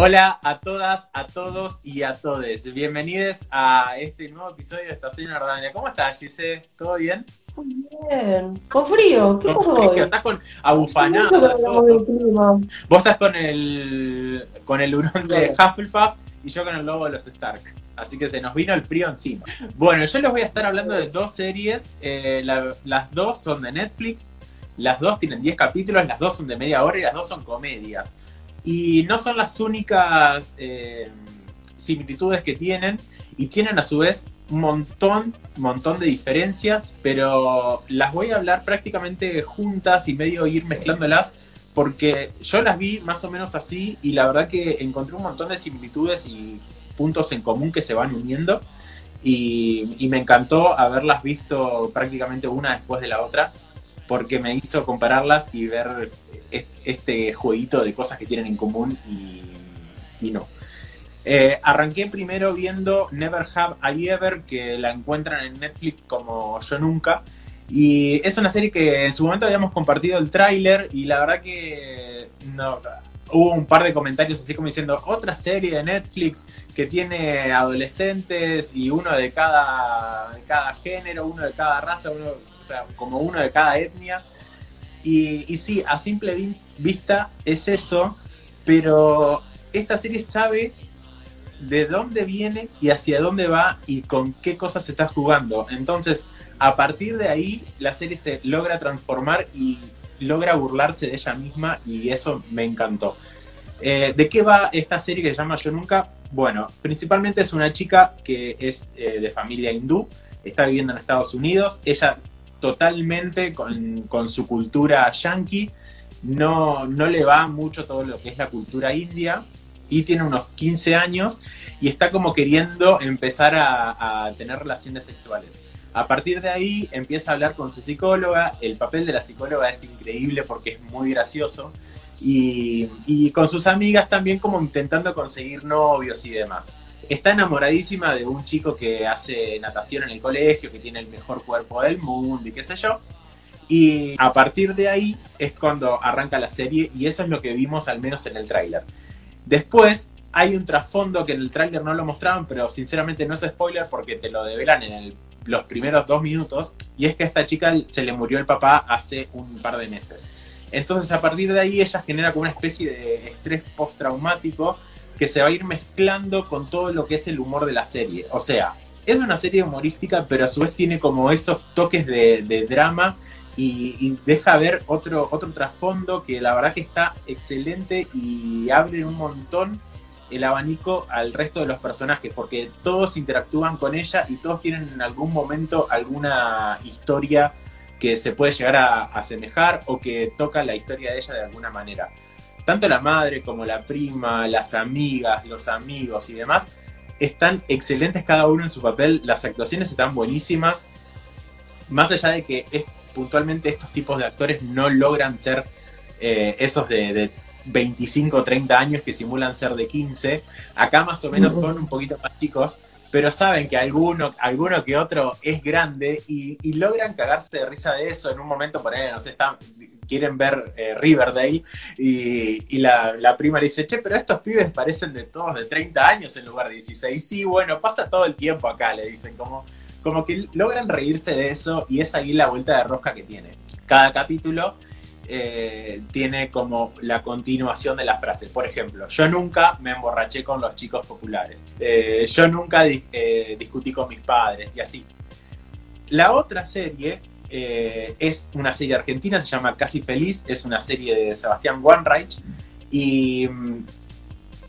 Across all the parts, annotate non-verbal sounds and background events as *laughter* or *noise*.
Hola a todas, a todos y a todes. Bienvenidos a este nuevo episodio de Estación Ordania. ¿Cómo estás, Gise? ¿Todo bien? Muy bien. Con frío. ¿Qué pasó hoy? Estás con abufanado. Vos estás con el con el hurón de Hufflepuff y yo con el lobo de los Stark. Así que se nos vino el frío encima. Bueno, yo les voy a estar hablando de dos series. Eh, las dos son de Netflix. Las dos tienen 10 capítulos, las dos son de media hora y las dos son comedias. Y no son las únicas eh, similitudes que tienen. Y tienen a su vez un montón, montón de diferencias. Pero las voy a hablar prácticamente juntas y medio ir mezclándolas. Porque yo las vi más o menos así y la verdad que encontré un montón de similitudes y puntos en común que se van uniendo. Y, me encantó haberlas visto prácticamente una después de la otra, porque me hizo compararlas y ver este jueguito de cosas que tienen en común y, no. Eh, arranqué primero viendo Never Have I Ever, que la encuentran en Netflix como Yo Nunca. Y es una serie que en su momento habíamos compartido el tráiler y la verdad que no, hubo un par de comentarios así como diciendo otra serie de Netflix que tiene adolescentes y uno de cada, de cada género, uno de cada raza, uno, sea, como uno de cada etnia. Y, sí, a simple vista es eso, pero esta serie sabe de dónde viene y hacia dónde va y con qué cosas se está jugando. Entonces, a partir de ahí, la serie se logra transformar y logra burlarse de ella misma y eso me encantó. Eh, ¿De qué va esta serie que se llama Yo Nunca? Bueno, principalmente es una chica que es eh, de familia hindú, está viviendo en Estados Unidos, ella totalmente con, su cultura yankee, no, no le va mucho todo lo que es la cultura india y tiene unos 15 años y está como queriendo empezar a tener relaciones sexuales a partir de ahí empieza a hablar con su psicóloga. El papel de la psicóloga es increíble porque es muy gracioso. Y, con sus amigas también como intentando conseguir novios y demás. Está enamoradísima de un chico que hace natación en el colegio, que tiene el mejor cuerpo del mundo y qué sé yo. Y a partir de ahí es cuando arranca la serie y eso es lo que vimos al menos en el tráiler. Después hay un trasfondo que en el tráiler no lo mostraban, pero sinceramente no es spoiler porque te lo develan en los primeros dos minutos, y es que a esta chica se le murió el papá hace un par de meses. Entonces a partir de ahí ella genera como una especie de estrés postraumático que se va a ir mezclando con todo lo que es el humor de la serie. O sea, es una serie humorística, pero a su vez tiene como esos toques de, drama y, y, deja ver otro, otro trasfondo que la verdad que está excelente y abre un montón el abanico al resto de los personajes, porque todos interactúan con ella y todos tienen en algún momento alguna historia que se puede llegar a asemejar o que toca la historia de ella de alguna manera. Tanto la madre como la prima, las amigas, los amigos y demás están excelentes cada uno en su papel, las actuaciones están buenísimas, más allá de que es, puntualmente estos tipos de actores no logran ser eh, esos de 25 o 30 años que simulan ser de 15. Acá más o menos son un poquito más chicos, pero saben que alguno, alguno que otro es grande y, logran cagarse de risa de eso. En un momento, por ahí, no sé, están, quieren ver eh, Riverdale y, la, prima le dice, che, pero estos pibes parecen de todos de 30 años en lugar de 16. Sí, bueno, pasa todo el tiempo acá, le dicen, como, como que logran reírse de eso y es ahí la vuelta de rosca que tiene. Cada capítulo eh, tiene como la continuación de la frase. Por ejemplo, yo nunca me emborraché con los chicos populares. Eh, yo nunca discutí con mis padres y así. La otra serie es una serie argentina, se llama Casi Feliz, es una serie de Sebastián Wanreich y mm,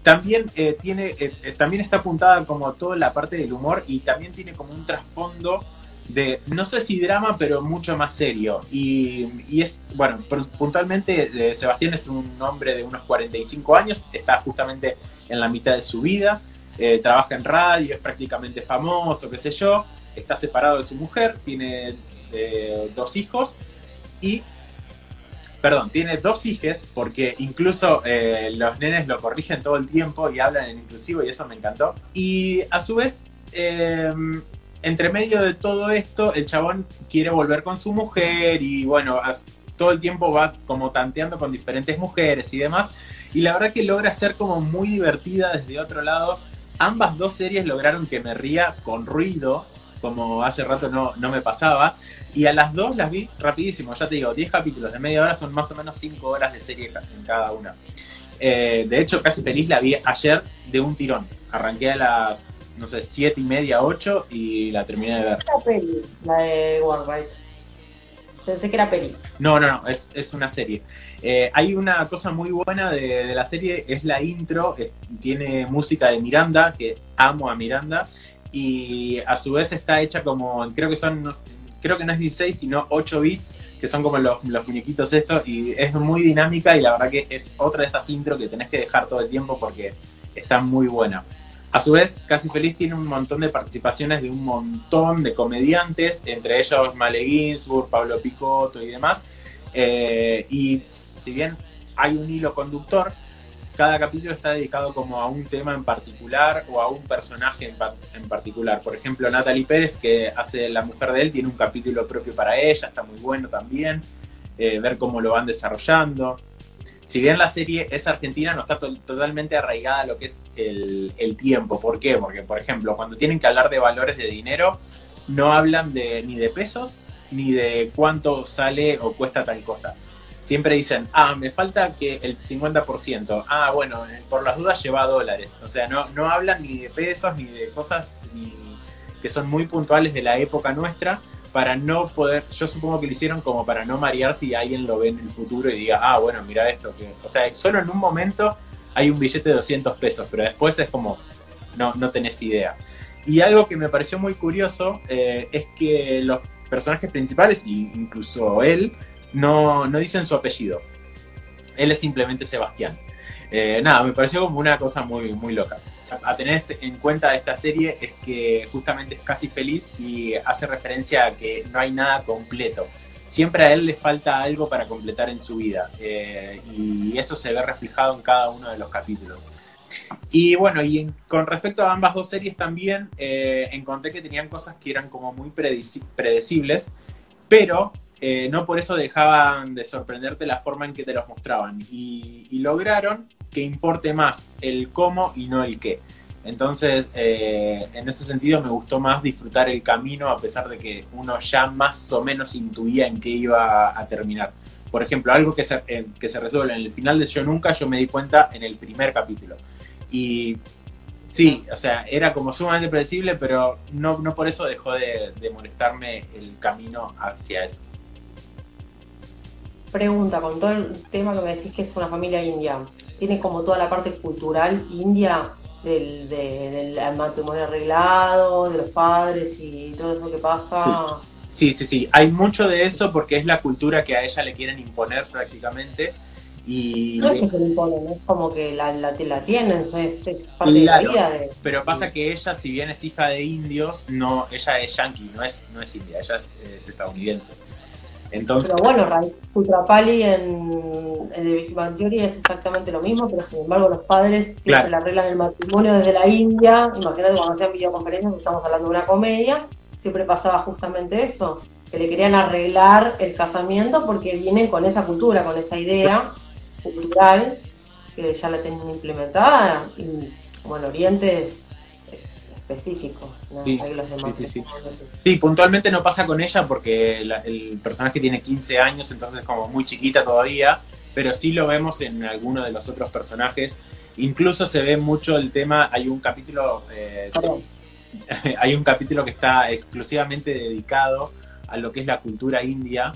también tiene, también está apuntada como toda la parte del humor y también tiene como un trasfondo de, no sé si drama, pero mucho más serio. Y, es, bueno, puntualmente eh, Sebastián es un hombre de unos 45 años, está justamente en la mitad de su vida, eh, trabaja en radio, es prácticamente famoso, qué sé yo, está separado de su mujer, tiene eh, dos hijos y... Perdón, tiene dos hijas porque incluso los nenes lo corrigen todo el tiempo y hablan en inclusivo y eso me encantó. Y a su vez, entre medio de todo esto, el chabón quiere volver con su mujer y bueno, todo el tiempo va como tanteando con diferentes mujeres y demás. Y la verdad que logra ser como muy divertida desde otro lado. Ambas dos series lograron que me ría con ruido, como hace rato no, no me pasaba. Y a las dos las vi rapidísimo, ya te digo, 10 capítulos de media hora son más o menos 5 horas de serie en cada una. Eh, de hecho, casi feliz la vi ayer de un tirón. Arranqué a las, no sé, 7 y media, 8 y la terminé de ver. La peli, la de Warbright. Pensé que era peli. No, no, no, es, es una serie. Eh, hay una cosa muy buena de, de, la serie, es la intro, tiene música de Miranda, que amo a Miranda, y a su vez está hecha como, creo que son, creo que no es 16, sino 8 bits, que son como los, muñequitos estos, y es muy dinámica y la verdad que es otra de esas intros que tenés que dejar todo el tiempo porque está muy buena. A su vez, Casi Feliz tiene un montón de participaciones de un montón de comediantes, entre ellos Male Ginsburg, Pablo Picotto y demás. Eh, y si bien hay un hilo conductor, cada capítulo está dedicado como a un tema en particular o a un personaje en, particular. Por ejemplo, Natalie Pérez, que hace la mujer de él, tiene un capítulo propio para ella, está muy bueno también. Eh, ver cómo lo van desarrollando. Si bien la serie es argentina, no está totalmente arraigada a lo que es el, el, tiempo. ¿Por qué? Porque, por ejemplo, cuando tienen que hablar de valores de dinero, no hablan de, ni de pesos ni de cuánto sale o cuesta tal cosa siempre dicen, ah, me falta que el 50%, ah, bueno, eh, por las dudas lleva dólares. O sea, no, no hablan ni de pesos ni de cosas que son muy puntuales de la época nuestra para no poder, yo supongo que lo hicieron como para no marear si alguien lo ve en el futuro y diga, ah, bueno, mira esto, que, o sea, solo en un momento hay un billete de 200 pesos, pero después es como, no, no tenés idea. Y algo que me pareció muy curioso eh, es que los personajes principales, incluso él, no, no dicen su apellido. Él es simplemente Sebastián. Eh, nada, me pareció como una cosa muy, muy loca. A tener en cuenta de esta serie es que justamente es casi feliz y hace referencia a que no hay nada completo. Siempre a él le falta algo para completar en su vida eh, y eso se ve reflejado en cada uno de los capítulos. Y bueno, y con respecto a ambas dos series también eh, encontré que tenían cosas que eran como muy predecibles, pero eh, no por eso dejaban de sorprenderte la forma en que te los mostraban. Y, lograron que importe más el cómo y no el qué. Entonces, eh, en ese sentido me gustó más disfrutar el camino a pesar de que uno ya más o menos intuía en qué iba a terminar. Por ejemplo, algo que se, eh, que se resuelve en el final de Yo Nunca, yo me di cuenta en el primer capítulo. Y sí, o sea, era como sumamente predecible, pero no, no por eso dejó de molestarme el camino hacia eso pregunta, con todo el tema que me decís que es una familia india, ¿tiene como toda la parte cultural india del, del matrimonio arreglado, de los padres y todo eso que pasa? Sí, sí, sí, hay mucho de eso porque es la cultura que a ella le quieren imponer prácticamente. Y... No es que se le imponen, es como que la, la, la tienen, es, parte de la vida. Pero pasa que ella, si bien es hija de indios, no, ella es yankee, no es, no es india, ella es estadounidense. Entonces, pero bueno, Kutrapali en, en The Big Bang Theory es exactamente lo mismo, pero sin embargo los padres siempre la arreglan el matrimonio desde la India. Imagínate cuando hacían videoconferencias, estamos hablando de una comedia, siempre pasaba justamente eso, que le querían arreglar el casamiento porque vienen con esa cultura, con esa idea cultural que ya la tienen implementada. Y bueno, Oriente es específico. Sí, sí, puntualmente no pasa con ella porque el personaje tiene 15 años, entonces es como muy chiquita todavía, pero sí lo vemos en alguno de los otros personajes. Incluso se ve mucho el tema, hay un capítulo, eh, *laughs* hay un capítulo que está exclusivamente dedicado a lo que es la cultura india.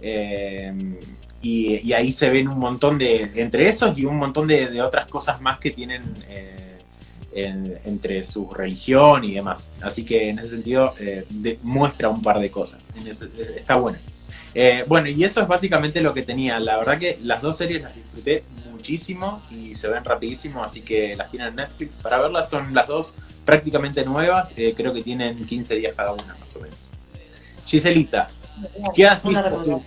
Eh, y, ahí se ven un montón de, entre esos y un montón de, otras cosas más que tienen eh, entre su religión y demás. Así que en ese sentido eh, muestra un par de cosas. está bueno. Eh, bueno, y eso es básicamente lo que tenía. La verdad que las dos series las disfruté muchísimo y se ven rapidísimo, así que las tienen en Netflix para verlas. Son las dos prácticamente nuevas, eh, creo que tienen 15 días cada una más o menos. Giselita, ¿qué has visto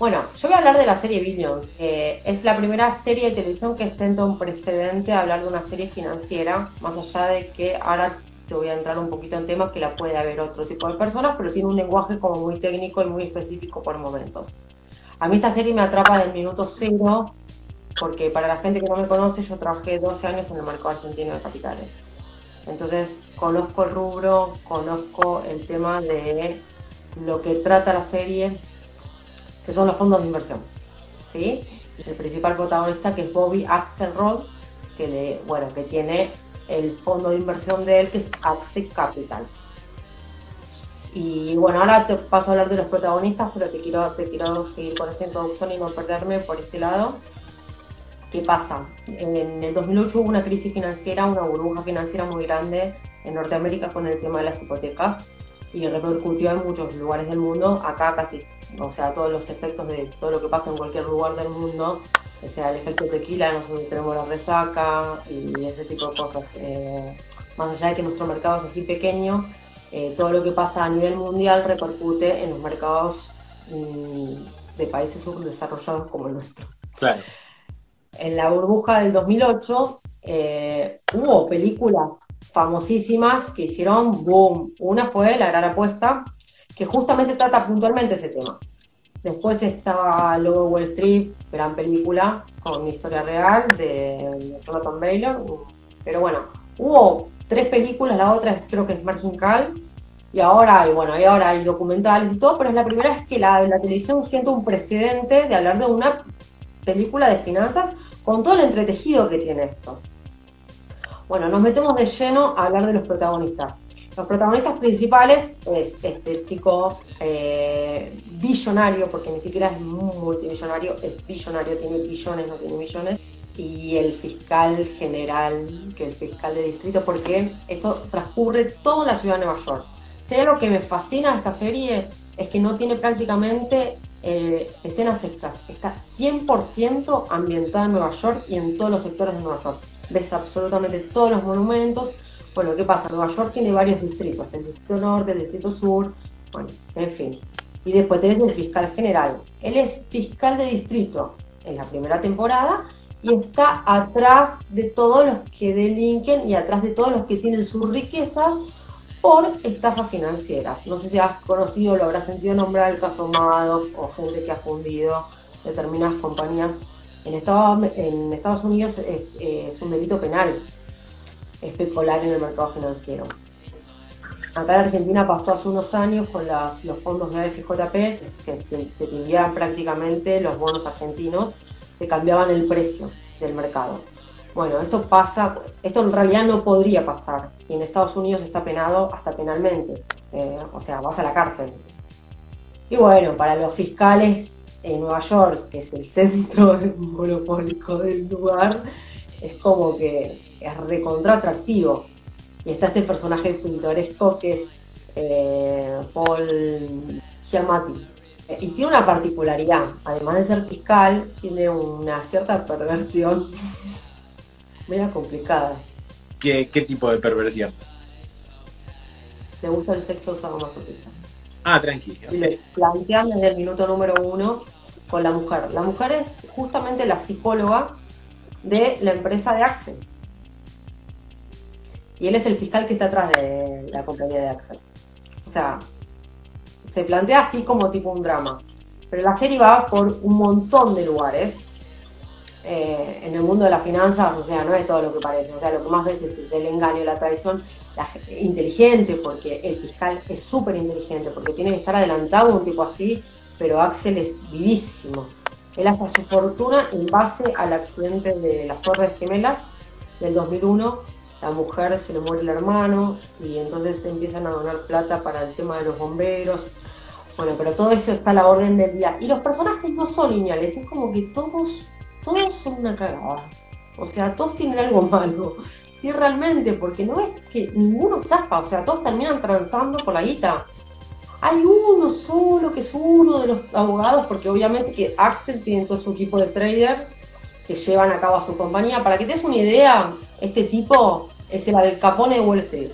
bueno, yo voy a hablar de la serie Billions. es la primera serie de televisión que senta un precedente a hablar de una serie financiera, más allá de que ahora te voy a entrar un poquito en temas que la puede haber otro tipo de personas, pero tiene un lenguaje como muy técnico y muy específico por momentos. A mí esta serie me atrapa del minuto cero, porque para la gente que no me conoce, yo trabajé 12 años en el mercado argentino de capitales. Entonces, conozco el rubro, conozco el tema de lo que trata la serie, que son los fondos de inversión. ¿sí? El principal protagonista que es Bobby Axelrod, que, le, bueno, que tiene el fondo de inversión de él, que es Axel Capital. Y bueno, ahora te paso a hablar de los protagonistas, pero te quiero, te quiero seguir con esta introducción y no perderme por este lado. ¿Qué pasa? En el 2008 hubo una crisis financiera, una burbuja financiera muy grande en Norteamérica con el tema de las hipotecas y repercutió en muchos lugares del mundo. Acá casi, o sea, todos los efectos de todo lo que pasa en cualquier lugar del mundo, o sea, el efecto tequila, nosotros tenemos la resaca y ese tipo de cosas. Eh, más allá de que nuestro mercado es así pequeño, eh, todo lo que pasa a nivel mundial repercute en los mercados mm, de países subdesarrollados como el nuestro. Claro. En la burbuja del 2008 eh, hubo películas famosísimas que hicieron boom. Una fue La Gran Apuesta, que justamente trata puntualmente ese tema. Después está Lobo Wall Street, gran película con historia real de Jonathan Baylor. Pero bueno, hubo tres películas, la otra creo que es Margin Call. Y ahora hay, bueno, y ahora hay documentales y todo, pero es la primera vez que la, la televisión siente un precedente de hablar de una película de finanzas con todo el entretejido que tiene esto. Bueno, nos metemos de lleno a hablar de los protagonistas. Los protagonistas principales es este chico eh, billonario, porque ni siquiera es multimillonario, es billonario, tiene billones, no tiene millones, y el fiscal general, que el fiscal de distrito, porque esto transcurre toda la ciudad de Nueva York. Si hay algo que me fascina de esta serie es que no tiene prácticamente eh, escenas extras, está 100% ambientada en Nueva York y en todos los sectores de Nueva York ves absolutamente todos los monumentos. Bueno, ¿qué pasa? Nueva York tiene varios distritos, el distrito norte, el distrito sur, bueno, en fin. Y después tenés el fiscal general. Él es fiscal de distrito en la primera temporada y está atrás de todos los que delinquen y atrás de todos los que tienen sus riquezas por estafas financieras. No sé si has conocido, lo habrás sentido nombrar el caso Madoff o gente que ha fundido determinadas compañías en, en Estados Unidos es, un delito penal especular en el mercado financiero. Acá en Argentina pasó hace unos años con los fondos de AFJP, que, que, prácticamente los bonos argentinos, que cambiaban el precio del mercado. Bueno, esto pasa, esto en realidad no podría pasar, y en Estados Unidos está penado hasta penalmente, eh, o sea, vas a la cárcel. Y bueno, para los fiscales en Nueva York, que es el *laughs* centro monopólico del lugar, es como que es recontra atractivo. Y está este personaje pintoresco que es eh, Paul Giamatti. Y tiene una particularidad, además de ser fiscal, tiene una cierta perversión *laughs* media complicada. ¿Qué, ¿Qué tipo de perversión? Le gusta el sexo sadomasoquista. Ah, tranquilo. Y le plantean desde el minuto número uno con la mujer. La mujer es justamente la psicóloga de la empresa de Axel. Y él es el fiscal que está atrás de la compañía de Axel. O sea, se plantea así como tipo un drama. Pero la serie va por un montón de lugares. Eh, en el mundo de las finanzas, o sea, no es todo lo que parece. O sea, lo que más veces es el engaño, la traición, inteligente, porque el fiscal es súper inteligente, porque tiene que estar adelantado un tipo así, pero Axel es vivísimo. Él hasta su fortuna en base al accidente de las Torres Gemelas del 2001. La mujer se le muere el hermano y entonces empiezan a donar plata para el tema de los bomberos. Bueno, pero todo eso está a la orden del día. Y los personajes no son lineales, es como que todos, todos son una cagada. O sea, todos tienen algo *laughs* malo. Sí, realmente, porque no es que ninguno zafa, o sea, todos terminan transando por la guita. Hay uno solo que es uno de los abogados, porque obviamente que Axel tiene todo su equipo de trader que llevan a cabo a su compañía. Para que te des una idea, este tipo es el Al Capone de Wall Street.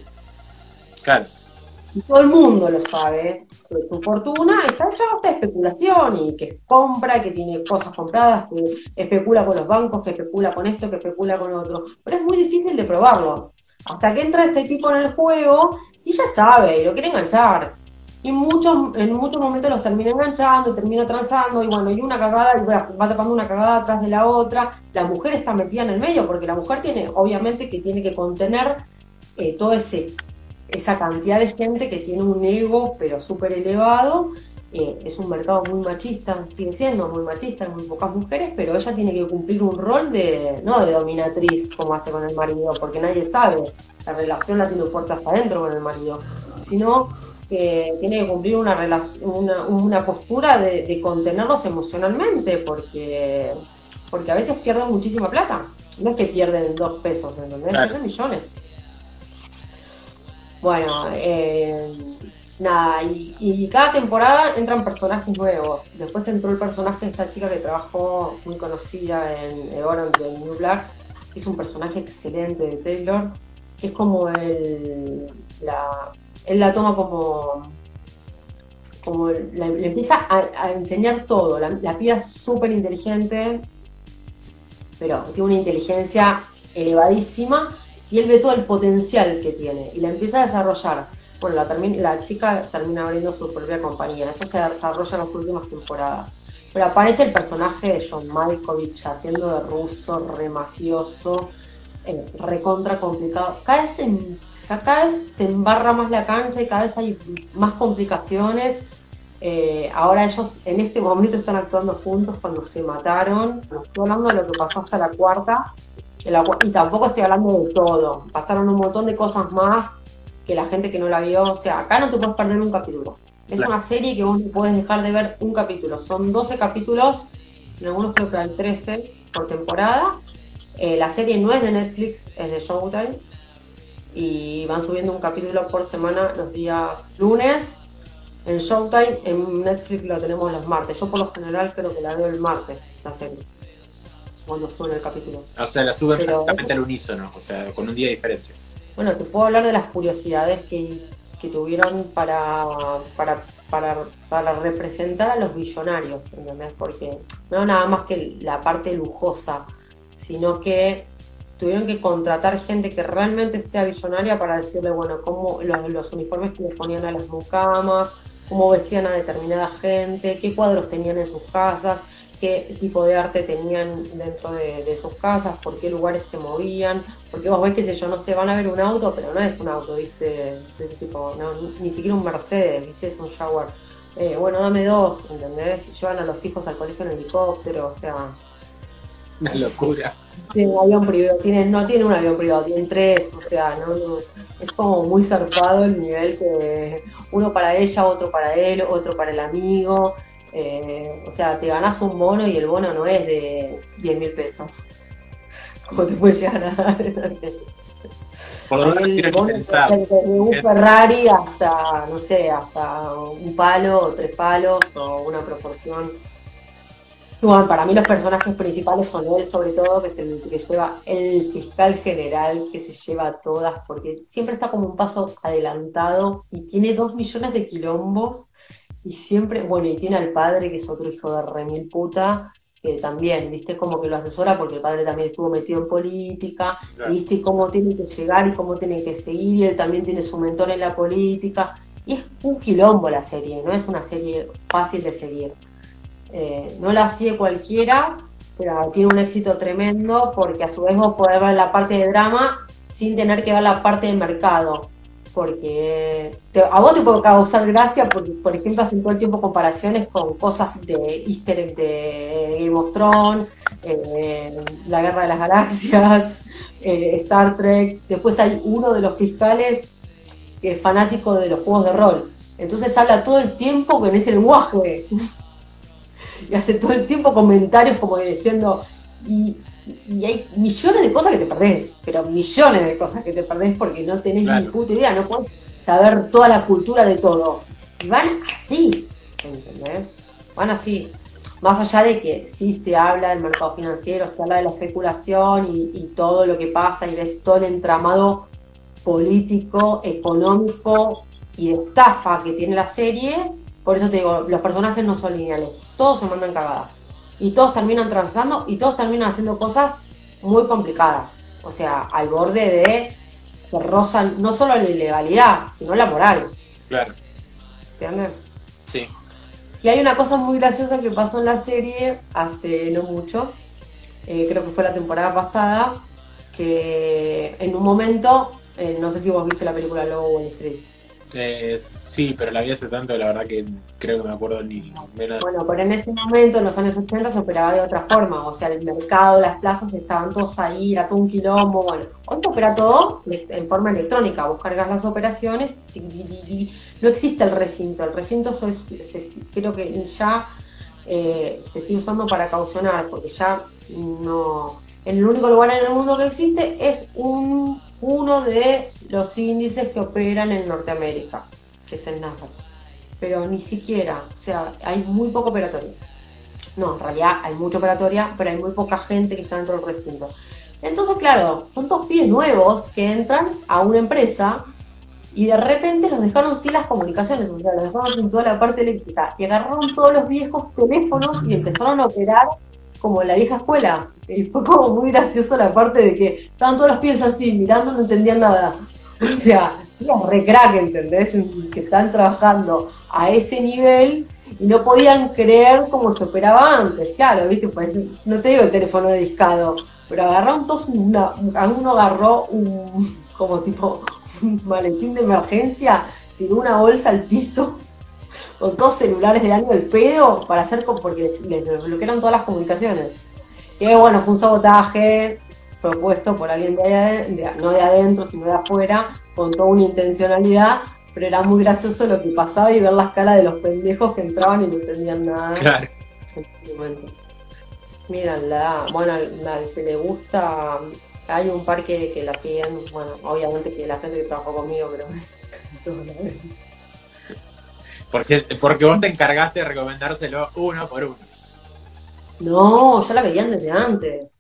Claro. Y todo el mundo lo sabe, que tu fortuna está hecha de especulación y que compra, que tiene cosas compradas, que especula con los bancos, que especula con esto, que especula con otro. Pero es muy difícil de probarlo. Hasta que entra este tipo en el juego y ya sabe, y lo quiere enganchar. Y muchos, en muchos momentos los termina enganchando, termina transando, y bueno, y una cagada, y va, tapando una cagada atrás de la otra. La mujer está metida en el medio, porque la mujer tiene, obviamente, que tiene que contener eh, todo ese esa cantidad de gente que tiene un ego pero súper elevado. Eh, es un mercado muy machista, sigue siendo muy machista, muy pocas mujeres, pero ella tiene que cumplir un rol de, no de dominatriz como hace con el marido, porque nadie sabe, la relación la tiene puertas adentro con el marido, sino que tiene que cumplir una, una, una postura de, contenerlos emocionalmente, porque, porque a veces pierden muchísima plata. No es que pierden dos pesos, ¿entendés? Pierden millones. Bueno, eh, nada, y, cada temporada entran personajes nuevos. Después entró el personaje de esta chica que trabajó muy conocida en Orange de New Black, que es un personaje excelente de Taylor, que es como el, la, él la toma como, como le empieza a, enseñar todo. La, la es súper inteligente, pero tiene una inteligencia elevadísima y él ve todo el potencial que tiene y la empieza a desarrollar. Bueno, la, la chica termina abriendo su propia compañía, eso se desarrolla en las últimas temporadas. Pero aparece el personaje de John Malkovich haciendo de ruso, re mafioso, eh, recontra complicado. Cada vez, se, cada vez se embarra más la cancha y cada vez hay más complicaciones. Eh, ahora ellos en este momento están actuando juntos cuando se mataron. No estoy hablando de lo que pasó hasta la cuarta, y tampoco estoy hablando de todo. Pasaron un montón de cosas más que la gente que no la vio. O sea, acá no te puedes perder un capítulo. Es una serie que vos no puedes dejar de ver un capítulo. Son 12 capítulos, en algunos creo que hay 13 por temporada. Eh, la serie no es de Netflix, es de Showtime. Y van subiendo un capítulo por semana los días lunes. En Showtime, en Netflix lo tenemos los martes. Yo por lo general creo que la veo el martes, la serie cuando suena el capítulo. O sea, la suben exactamente al unísono, o sea, con un día de diferencia. Bueno, te puedo hablar de las curiosidades que, tuvieron para, para, para, para, representar a los billonarios, ¿entendés? Porque no nada más que la parte lujosa, sino que tuvieron que contratar gente que realmente sea billonaria para decirle, bueno, cómo los, uniformes que les ponían a las mucamas, cómo vestían a determinada gente, qué cuadros tenían en sus casas, qué tipo de arte tenían dentro de, sus casas, por qué lugares se movían, porque vos ves que sé yo, no sé, van a ver un auto, pero no es un auto, viste, tipo, ni siquiera un Mercedes, viste, es un Jaguar. Eh, bueno, dame dos, ¿entendés? Llevan a los hijos al colegio en helicóptero, o sea... Una locura. Tienen un avión privado, tienen, no tiene un avión privado, tienen tres, o sea, no, es como muy zarpado el nivel que uno para ella, otro para él, otro para el amigo, eh, o sea, te ganas un bono y el bono no es de 10 mil pesos. ¿Cómo te puedes llegar a dar? el bono de un Ferrari hasta, no sé, hasta un palo o tres palos o una proporción. Bueno, para mí los personajes principales son él, sobre todo, que es el que lleva el fiscal general, que se lleva todas, porque siempre está como un paso adelantado y tiene dos millones de quilombos y siempre, bueno, y tiene al padre, que es otro hijo de remil puta, que también, viste, como que lo asesora porque el padre también estuvo metido en política, viste cómo tiene que llegar y cómo tiene que seguir, y él también tiene su mentor en la política. Y es un quilombo la serie, no es una serie fácil de seguir. Eh, no la sigue cualquiera, pero tiene un éxito tremendo porque a su vez vos podés ver la parte de drama sin tener que ver la parte de mercado porque a vos te puede causar gracia porque, por ejemplo, hacen todo el tiempo comparaciones con cosas de Easter egg de Game of Thrones, eh, La Guerra de las Galaxias, *laughs* eh, Star Trek. Después hay uno de los fiscales que es fanático de los juegos de rol. Entonces habla todo el tiempo con ese lenguaje. *laughs* y hace todo el tiempo comentarios como diciendo, y y hay millones de cosas que te perdés, pero millones de cosas que te perdés porque no tenés ni puta idea, no puedes saber toda la cultura de todo. Y van así, ¿entendés? Van así. Más allá de que sí se habla del mercado financiero, se habla de la especulación y, todo lo que pasa y ves todo el entramado político, económico y de estafa que tiene la serie, por eso te digo, los personajes no son lineales, todos se mandan cagadas y todos terminan transando y todos terminan haciendo cosas muy complicadas. O sea, al borde de que rozan no solo la ilegalidad, sino la moral. Claro. ¿entiendes? Sí. Y hay una cosa muy graciosa que pasó en la serie hace no mucho, eh, creo que fue la temporada pasada, que en un momento, eh, no sé si vos viste la película Lobo Wall Street. Eh, sí, pero la vi hace tanto, la verdad que creo que me acuerdo ni menos. Bueno, pero en ese momento, en los años 80, se operaba de otra forma. O sea, el mercado, las plazas estaban todos ahí, era todo un quilombo. Bueno, hoy se opera todo en forma electrónica. Vos cargas las operaciones, no existe el recinto. El recinto creo que ya eh, se sigue usando para caucionar, porque ya no. El único lugar en el mundo que existe es un uno de los índices que operan en Norteamérica, que es el Nasdaq. Pero ni siquiera, o sea, hay muy poco operatoria. No, en realidad hay mucha operatoria, pero hay muy poca gente que está dentro del recinto. Entonces, claro, son dos pies nuevos que entran a una empresa y de repente los dejaron sin las comunicaciones, o sea, los dejaron sin toda la parte eléctrica y agarraron todos los viejos teléfonos y empezaron a operar como la vieja escuela. Y fue como muy gracioso la parte de que estaban todos los pies así, mirando, no entendían nada. O sea, los re crack, ¿entendés? Que están trabajando a ese nivel y no podían creer cómo se operaba antes. Claro, ¿viste? Pues, no te digo el teléfono de discado, pero agarraron todos una. Uno agarró un. como tipo. un maletín de emergencia, tiró una bolsa al piso con todos celulares del año del pedo para hacer porque les, bloquearon todas las comunicaciones. Y bueno, fue un sabotaje propuesto por alguien de, no de adentro, sino de afuera, con toda una intencionalidad, pero era muy gracioso lo que pasaba y ver las caras de los pendejos que entraban y no entendían nada. Claro. En la, bueno, al, que le gusta, hay un par que, la siguen, bueno, obviamente que la gente que trabajó conmigo, pero *laughs* casi todos la ven. Porque, porque vos te encargaste de recomendárselo uno por uno. No, ya la veían desde antes.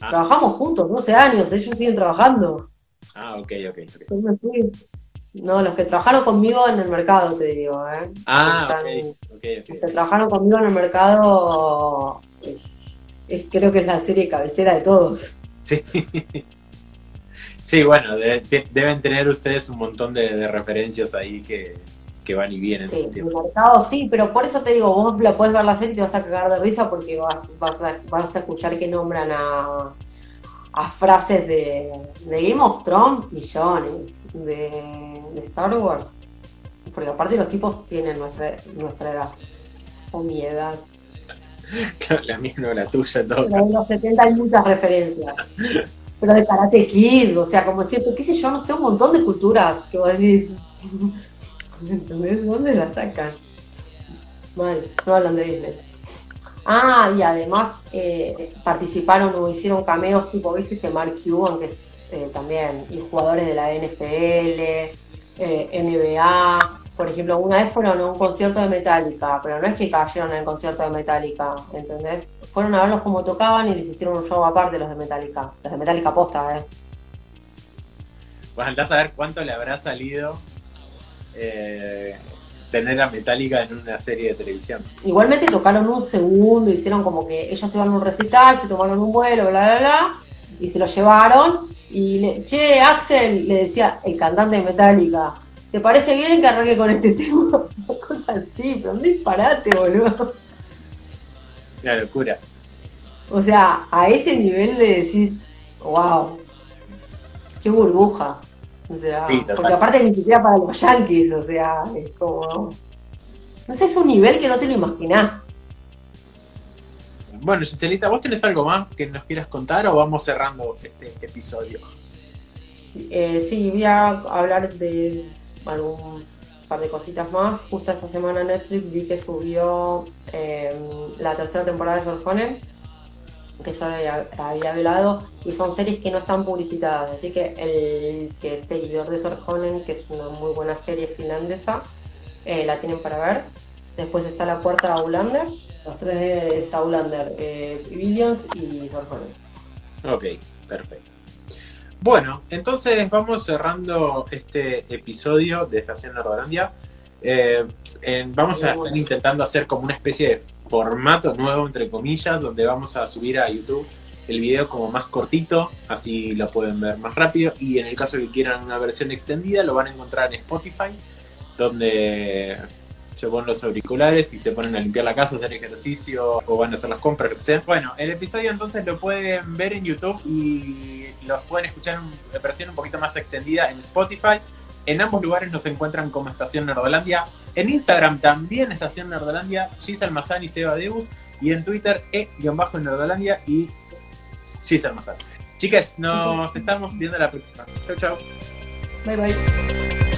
Ah. Trabajamos juntos 12 años, ellos siguen trabajando. Ah, ok, ok. okay. No, los que trabajaron conmigo en el mercado, te digo. ¿eh? Ah, ok, okay, Los que trabajaron conmigo en el mercado, es, creo que es la serie cabecera de todos. Sí. *laughs* Sí, bueno, deben tener ustedes un montón de referencias ahí que, que van y vienen. Sí, el mercado sí, pero por eso te digo, vos la puedes ver la serie y te vas a cagar de risa porque vas, vas, a, vas a escuchar que nombran a, a frases de, de Game of Thrones, millones, de, de Star Wars. Porque aparte los tipos tienen nuestra, nuestra edad, o mi edad. *laughs* la mía no la tuya, todo. Pero en los 70 hay muchas referencias. Pero de Karate Kid, o sea, como siempre, qué sé yo, no sé, un montón de culturas que vos decís. ¿Entendés? ¿Dónde la sacan? Mal, no hablan de Disney. Ah, y además eh, participaron o hicieron cameos tipo, viste que Mark Cuban, que es eh, también, y jugadores de la NFL, eh, NBA. Por ejemplo, una vez fueron a un concierto de Metallica, pero no es que cayeron en el concierto de Metallica, ¿entendés? Fueron a verlos como tocaban y les hicieron un show aparte los de Metallica, los de Metallica posta, ¿eh? Pues andás a ver cuánto le habrá salido eh, tener a Metallica en una serie de televisión. Igualmente tocaron un segundo, hicieron como que ellos se iban a un recital, se tomaron un vuelo, bla, bla, bla, y se lo llevaron. Y le, che, Axel, le decía el cantante de Metallica, ¿te parece bien que arranque con este *laughs* tema? Una cosa así, pero un disparate, boludo. Una locura. O sea, a ese nivel le decís, wow, qué burbuja. O sea, porque aparte ni siquiera para los yankees, o sea, es como. No sé, es un nivel que no te lo imaginás. Bueno, Giselita, ¿vos tenés algo más que nos quieras contar o vamos cerrando este episodio? Sí, eh, voy a hablar de algún par de cositas más. Justo esta semana Netflix vi que subió eh, la tercera temporada de Sorjonen que yo había, había hablado, y son series que no están publicitadas. Así que el que es seguidor de Sorjonen, que es una muy buena serie finlandesa, eh, la tienen para ver. Después está la cuarta de Aulander, los tres de Saulander, eh, Billions y Sorjonen. Ok, perfecto. Bueno, entonces vamos cerrando este episodio de Estación Nordolandia. Eh, vamos a estar intentando hacer como una especie de formato nuevo, entre comillas, donde vamos a subir a YouTube el video como más cortito, así lo pueden ver más rápido. Y en el caso que quieran una versión extendida, lo van a encontrar en Spotify, donde se ponen los auriculares y se ponen a limpiar la casa, hacer ejercicio o van a hacer las compras, sea. Bueno, el episodio entonces lo pueden ver en YouTube y los pueden escuchar en versión un poquito más extendida en Spotify. En ambos lugares nos encuentran como Estación Nerdolandia. En Instagram también Estación Nerdolandia, Giselle Mazán y Seba Deus. Y en Twitter e-nerdolandia y Giselle Mazán. Chicas, nos estamos viendo la próxima. Chau, chau. Bye, bye.